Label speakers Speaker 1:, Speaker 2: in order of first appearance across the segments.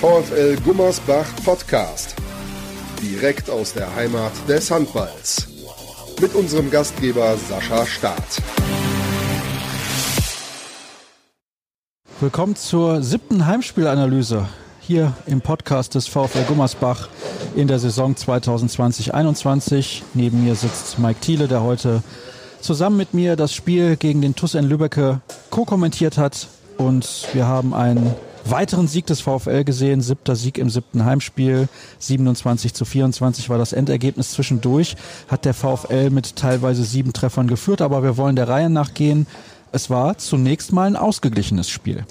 Speaker 1: VfL Gummersbach Podcast. Direkt aus der Heimat des Handballs. Mit unserem Gastgeber Sascha Staat.
Speaker 2: Willkommen zur siebten Heimspielanalyse hier im Podcast des VfL Gummersbach in der Saison 2020-21. Neben mir sitzt Mike Thiele, der heute zusammen mit mir das Spiel gegen den TuS in Lübbecke co-kommentiert hat. Und wir haben einen weiteren Sieg des VfL gesehen. Siebter Sieg im siebten Heimspiel. 27 zu 24 war das Endergebnis zwischendurch. Hat der VfL mit teilweise sieben Treffern geführt. Aber wir wollen der Reihe nachgehen. Es war zunächst mal ein ausgeglichenes Spiel.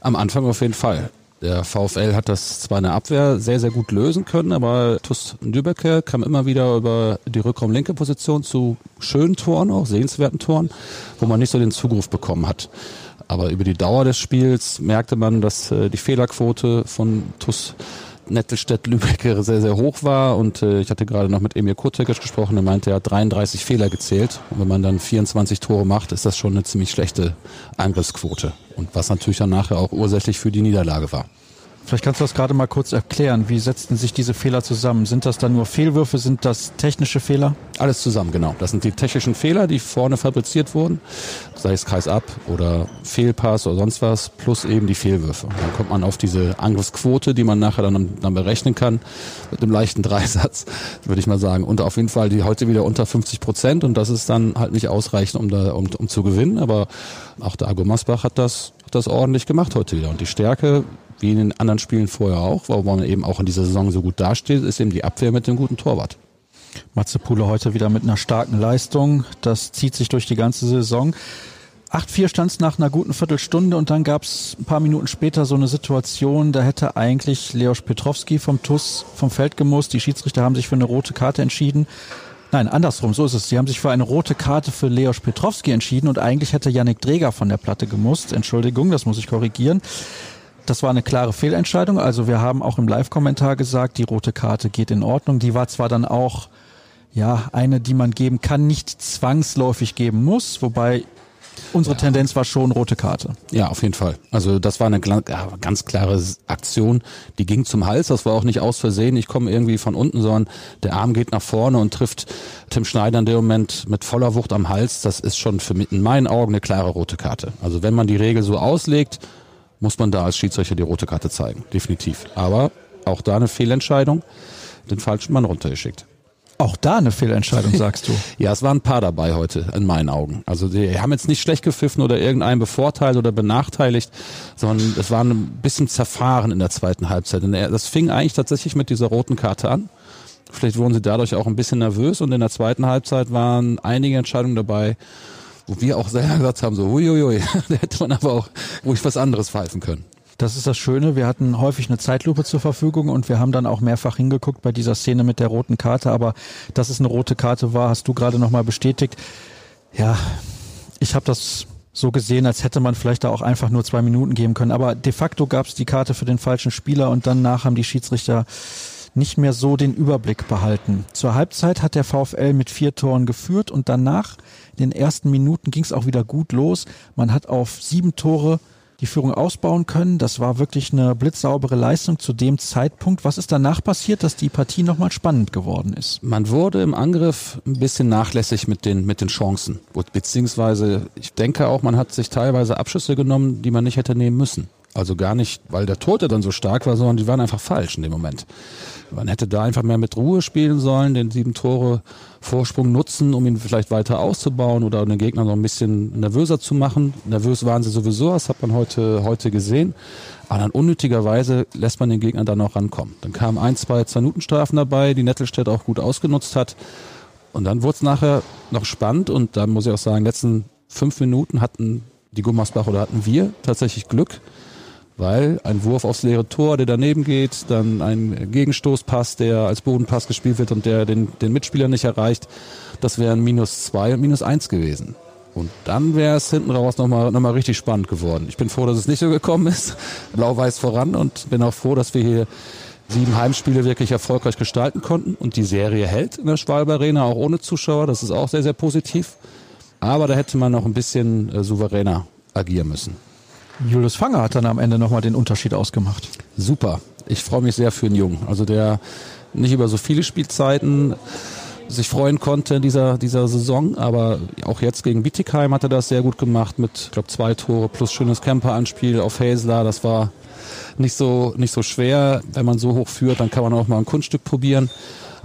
Speaker 3: Am Anfang auf jeden Fall. Der VfL hat das zwar in der Abwehr sehr, sehr gut lösen können, aber TuS Lübecke kam immer wieder über die Rückraumlinke Position zu schönen Toren, auch sehenswerten Toren, wo man nicht so den Zugriff bekommen hat. Aber über die Dauer des Spiels merkte man, dass äh, die Fehlerquote von TuS Nettelstedt-Lübeck sehr, sehr hoch war. Und äh, ich hatte gerade noch mit Emil Kurtekic gesprochen, der meinte, er hat 33 Fehler gezählt. Und wenn man dann 24 Tore macht, ist das schon eine ziemlich schlechte Angriffsquote. Und was natürlich dann nachher auch ursächlich für die Niederlage war.
Speaker 2: Vielleicht kannst du das gerade mal kurz erklären. Wie setzten sich diese Fehler zusammen? Sind das dann nur Fehlwürfe? Sind das technische Fehler?
Speaker 3: Alles zusammen, genau. Das sind die technischen Fehler, die vorne fabriziert wurden, sei es Kreis ab oder Fehlpass oder sonst was, plus eben die Fehlwürfe. Dann kommt man auf diese Angriffsquote, die man nachher dann, dann berechnen kann, mit einem leichten Dreisatz, würde ich mal sagen. Und auf jeden Fall die heute wieder unter 50 Prozent und das ist dann halt nicht ausreichend, um, da, um, um zu gewinnen. Aber auch der Argo Masbach hat das, das ordentlich gemacht heute wieder. Und die Stärke wie in den anderen Spielen vorher auch, wo man eben auch in dieser Saison so gut dasteht, ist eben die Abwehr mit dem guten Torwart.
Speaker 2: Matze Pule heute wieder mit einer starken Leistung. Das zieht sich durch die ganze Saison. 8-4 stand es nach einer guten Viertelstunde und dann gab es ein paar Minuten später so eine Situation, da hätte eigentlich Leos Petrowski vom TUS vom Feld gemusst. Die Schiedsrichter haben sich für eine rote Karte entschieden. Nein, andersrum, so ist es. Sie haben sich für eine rote Karte für Leos Petrowski entschieden und eigentlich hätte Yannick Dreger von der Platte gemusst. Entschuldigung, das muss ich korrigieren. Das war eine klare Fehlentscheidung. Also wir haben auch im Live-Kommentar gesagt, die rote Karte geht in Ordnung. Die war zwar dann auch ja eine, die man geben kann, nicht zwangsläufig geben muss, wobei unsere ja. Tendenz war schon rote Karte.
Speaker 3: Ja, auf jeden Fall. Also das war eine ganz klare Aktion. Die ging zum Hals. Das war auch nicht aus Versehen. Ich komme irgendwie von unten, sondern der Arm geht nach vorne und trifft Tim Schneider in dem Moment mit voller Wucht am Hals. Das ist schon für in meinen Augen eine klare rote Karte. Also wenn man die Regel so auslegt, muss man da als Schiedsrichter die rote Karte zeigen. Definitiv. Aber auch da eine Fehlentscheidung, den falschen Mann runtergeschickt.
Speaker 2: Auch da eine Fehlentscheidung, sagst du?
Speaker 3: ja, es waren ein paar dabei heute, in meinen Augen. Also die haben jetzt nicht schlecht gepfiffen oder irgendeinen bevorteilt oder benachteiligt, sondern es war ein bisschen zerfahren in der zweiten Halbzeit. Und das fing eigentlich tatsächlich mit dieser roten Karte an. Vielleicht wurden sie dadurch auch ein bisschen nervös und in der zweiten Halbzeit waren einige Entscheidungen dabei, wo wir auch selber gesagt haben, so huiuiui, da hätte man aber auch ruhig was anderes pfeifen können.
Speaker 2: Das ist das Schöne. Wir hatten häufig eine Zeitlupe zur Verfügung und wir haben dann auch mehrfach hingeguckt bei dieser Szene mit der roten Karte. Aber dass es eine rote Karte war, hast du gerade nochmal bestätigt. Ja, ich habe das so gesehen, als hätte man vielleicht da auch einfach nur zwei Minuten geben können. Aber de facto gab es die Karte für den falschen Spieler und danach haben die Schiedsrichter nicht mehr so den Überblick behalten. Zur Halbzeit hat der VfL mit vier Toren geführt und danach in den ersten Minuten ging es auch wieder gut los. Man hat auf sieben Tore die Führung ausbauen können. Das war wirklich eine blitzsaubere Leistung zu dem Zeitpunkt. Was ist danach passiert, dass die Partie nochmal spannend geworden ist?
Speaker 3: Man wurde im Angriff ein bisschen nachlässig mit den, mit den Chancen. Beziehungsweise, ich denke auch, man hat sich teilweise Abschüsse genommen, die man nicht hätte nehmen müssen. Also gar nicht, weil der Tote dann so stark war, sondern die waren einfach falsch in dem Moment. Man hätte da einfach mehr mit Ruhe spielen sollen, den sieben Tore Vorsprung nutzen, um ihn vielleicht weiter auszubauen oder den Gegner noch ein bisschen nervöser zu machen. Nervös waren sie sowieso, das hat man heute, heute gesehen. Aber dann unnötigerweise lässt man den Gegner dann auch rankommen. Dann kamen ein, zwei Zwei-Minuten-Strafen dabei, die Nettelstedt auch gut ausgenutzt hat. Und dann wurde es nachher noch spannend und da muss ich auch sagen, letzten fünf Minuten hatten die Gummersbach oder hatten wir tatsächlich Glück weil ein Wurf aufs leere Tor, der daneben geht, dann ein Gegenstoßpass, der als Bodenpass gespielt wird und der den, den Mitspieler nicht erreicht, das wären minus zwei und minus eins gewesen. Und dann wäre es hinten raus nochmal noch mal richtig spannend geworden. Ich bin froh, dass es nicht so gekommen ist. Blau-Weiß voran und bin auch froh, dass wir hier sieben Heimspiele wirklich erfolgreich gestalten konnten und die Serie hält in der Schwalbe Arena, auch ohne Zuschauer. Das ist auch sehr, sehr positiv. Aber da hätte man noch ein bisschen äh, souveräner agieren müssen.
Speaker 2: Julius Fanger hat dann am Ende nochmal den Unterschied ausgemacht.
Speaker 3: Super. Ich freue mich sehr für einen Jungen. Also der nicht über so viele Spielzeiten sich freuen konnte in dieser, dieser Saison, aber auch jetzt gegen Bietigheim hat er das sehr gut gemacht mit, ich glaube, zwei Tore plus schönes Camper-Anspiel auf Hazler. Das war nicht so, nicht so schwer. Wenn man so hoch führt, dann kann man auch mal ein Kunststück probieren.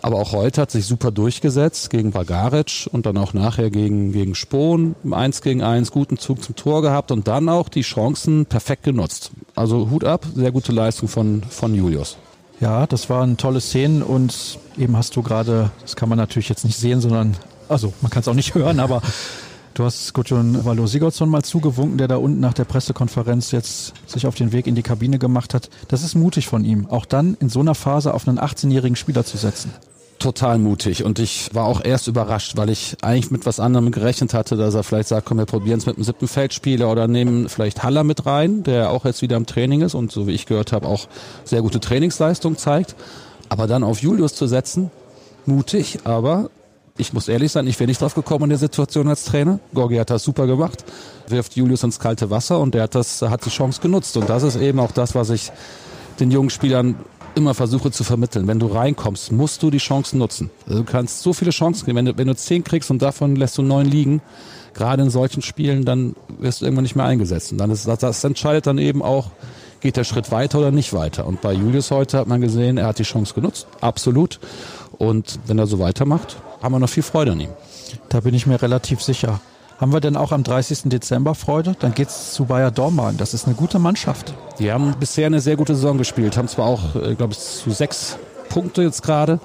Speaker 3: Aber auch heute hat sich super durchgesetzt gegen Bagaric und dann auch nachher gegen, gegen Spohn. Eins gegen eins, guten Zug zum Tor gehabt und dann auch die Chancen perfekt genutzt. Also Hut ab, sehr gute Leistung von, von Julius.
Speaker 2: Ja, das waren tolle Szenen und eben hast du gerade, das kann man natürlich jetzt nicht sehen, sondern, also man kann es auch nicht hören, aber du hast Gudjon Valo Sigurdsson mal zugewunken, der da unten nach der Pressekonferenz jetzt sich auf den Weg in die Kabine gemacht hat. Das ist mutig von ihm, auch dann in so einer Phase auf einen 18-jährigen Spieler zu setzen
Speaker 3: total mutig und ich war auch erst überrascht, weil ich eigentlich mit was anderem gerechnet hatte, dass er vielleicht sagt, komm, wir probieren es mit dem siebten Feldspieler oder nehmen vielleicht Haller mit rein, der auch jetzt wieder im Training ist und so wie ich gehört habe auch sehr gute Trainingsleistung zeigt. Aber dann auf Julius zu setzen, mutig, aber ich muss ehrlich sein, ich wäre nicht drauf gekommen in der Situation als Trainer. Gorgi hat das super gemacht, wirft Julius ins kalte Wasser und der hat das, hat die Chance genutzt. Und das ist eben auch das, was ich den jungen Spielern immer versuche zu vermitteln. Wenn du reinkommst, musst du die Chancen nutzen. Also du kannst so viele Chancen kriegen. Wenn du, wenn du zehn kriegst und davon lässt du neun liegen, gerade in solchen Spielen, dann wirst du irgendwann nicht mehr eingesetzt. Und dann ist, das, das entscheidet dann eben auch, geht der Schritt weiter oder nicht weiter. Und bei Julius heute hat man gesehen, er hat die Chance genutzt. Absolut. Und wenn er so weitermacht, haben wir noch viel Freude an ihm.
Speaker 2: Da bin ich mir relativ sicher. Haben wir denn auch am 30. Dezember Freude? Dann geht's zu Bayer Dormagen. Das ist eine gute Mannschaft.
Speaker 3: Die haben bisher eine sehr gute Saison gespielt, haben zwar auch, äh, glaube ich, zu sechs Punkte jetzt gerade,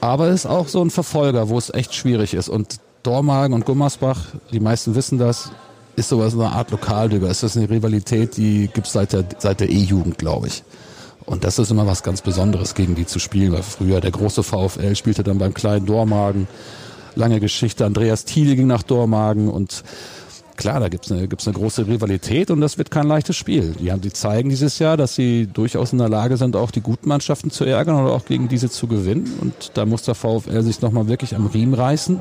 Speaker 3: aber ist auch so ein Verfolger, wo es echt schwierig ist. Und Dormagen und Gummersbach, die meisten wissen das, ist sowas eine Art Lokaldüber. Ist das eine Rivalität, die gibt's seit der, seit der E-Jugend, glaube ich. Und das ist immer was ganz Besonderes, gegen die zu spielen, weil früher der große VfL spielte dann beim kleinen Dormagen lange Geschichte. Andreas Thiel ging nach Dormagen und klar, da gibt's eine, gibt's eine große Rivalität und das wird kein leichtes Spiel. Die, haben, die zeigen dieses Jahr, dass sie durchaus in der Lage sind, auch die guten Mannschaften zu ärgern oder auch gegen diese zu gewinnen. Und da muss der VfL sich nochmal wirklich am Riemen reißen.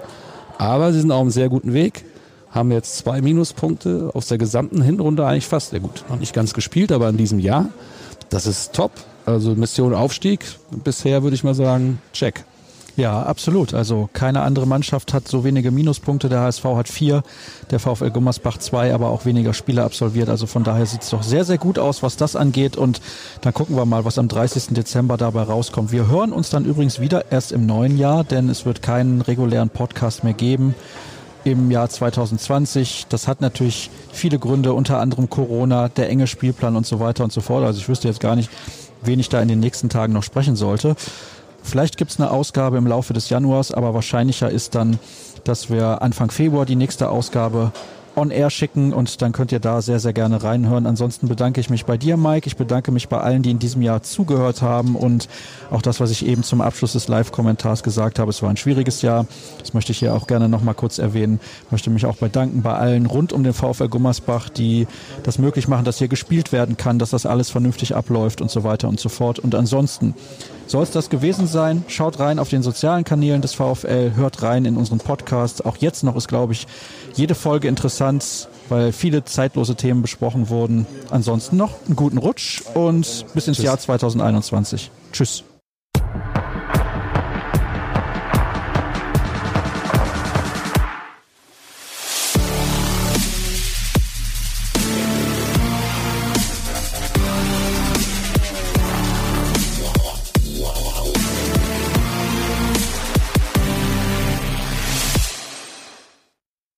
Speaker 3: Aber sie sind auf einem sehr guten Weg. Haben jetzt zwei Minuspunkte aus der gesamten Hinrunde eigentlich fast. Ja gut, noch nicht ganz gespielt, aber in diesem Jahr. Das ist top. Also Mission Aufstieg. Bisher würde ich mal sagen, check.
Speaker 2: Ja, absolut. Also keine andere Mannschaft hat so wenige Minuspunkte. Der HSV hat vier, der VfL Gummersbach zwei, aber auch weniger Spiele absolviert. Also von daher sieht es doch sehr, sehr gut aus, was das angeht. Und dann gucken wir mal, was am 30. Dezember dabei rauskommt. Wir hören uns dann übrigens wieder erst im neuen Jahr, denn es wird keinen regulären Podcast mehr geben im Jahr 2020. Das hat natürlich viele Gründe, unter anderem Corona, der enge Spielplan und so weiter und so fort. Also ich wüsste jetzt gar nicht, wen ich da in den nächsten Tagen noch sprechen sollte. Vielleicht gibt es eine Ausgabe im Laufe des Januars, aber wahrscheinlicher ist dann, dass wir Anfang Februar die nächste Ausgabe on air schicken und dann könnt ihr da sehr, sehr gerne reinhören. Ansonsten bedanke ich mich bei dir, Mike. Ich bedanke mich bei allen, die in diesem Jahr zugehört haben und auch das, was ich eben zum Abschluss des Live-Kommentars gesagt habe. Es war ein schwieriges Jahr. Das möchte ich hier auch gerne nochmal kurz erwähnen. Ich möchte mich auch bedanken bei allen rund um den VfL Gummersbach, die das möglich machen, dass hier gespielt werden kann, dass das alles vernünftig abläuft und so weiter und so fort. Und ansonsten soll es das gewesen sein. Schaut rein auf den sozialen Kanälen des VfL, hört rein in unseren Podcast. Auch jetzt noch ist, glaube ich, jede Folge interessant, weil viele zeitlose Themen besprochen wurden. Ansonsten noch einen guten Rutsch und bis ins Tschüss. Jahr 2021. Tschüss.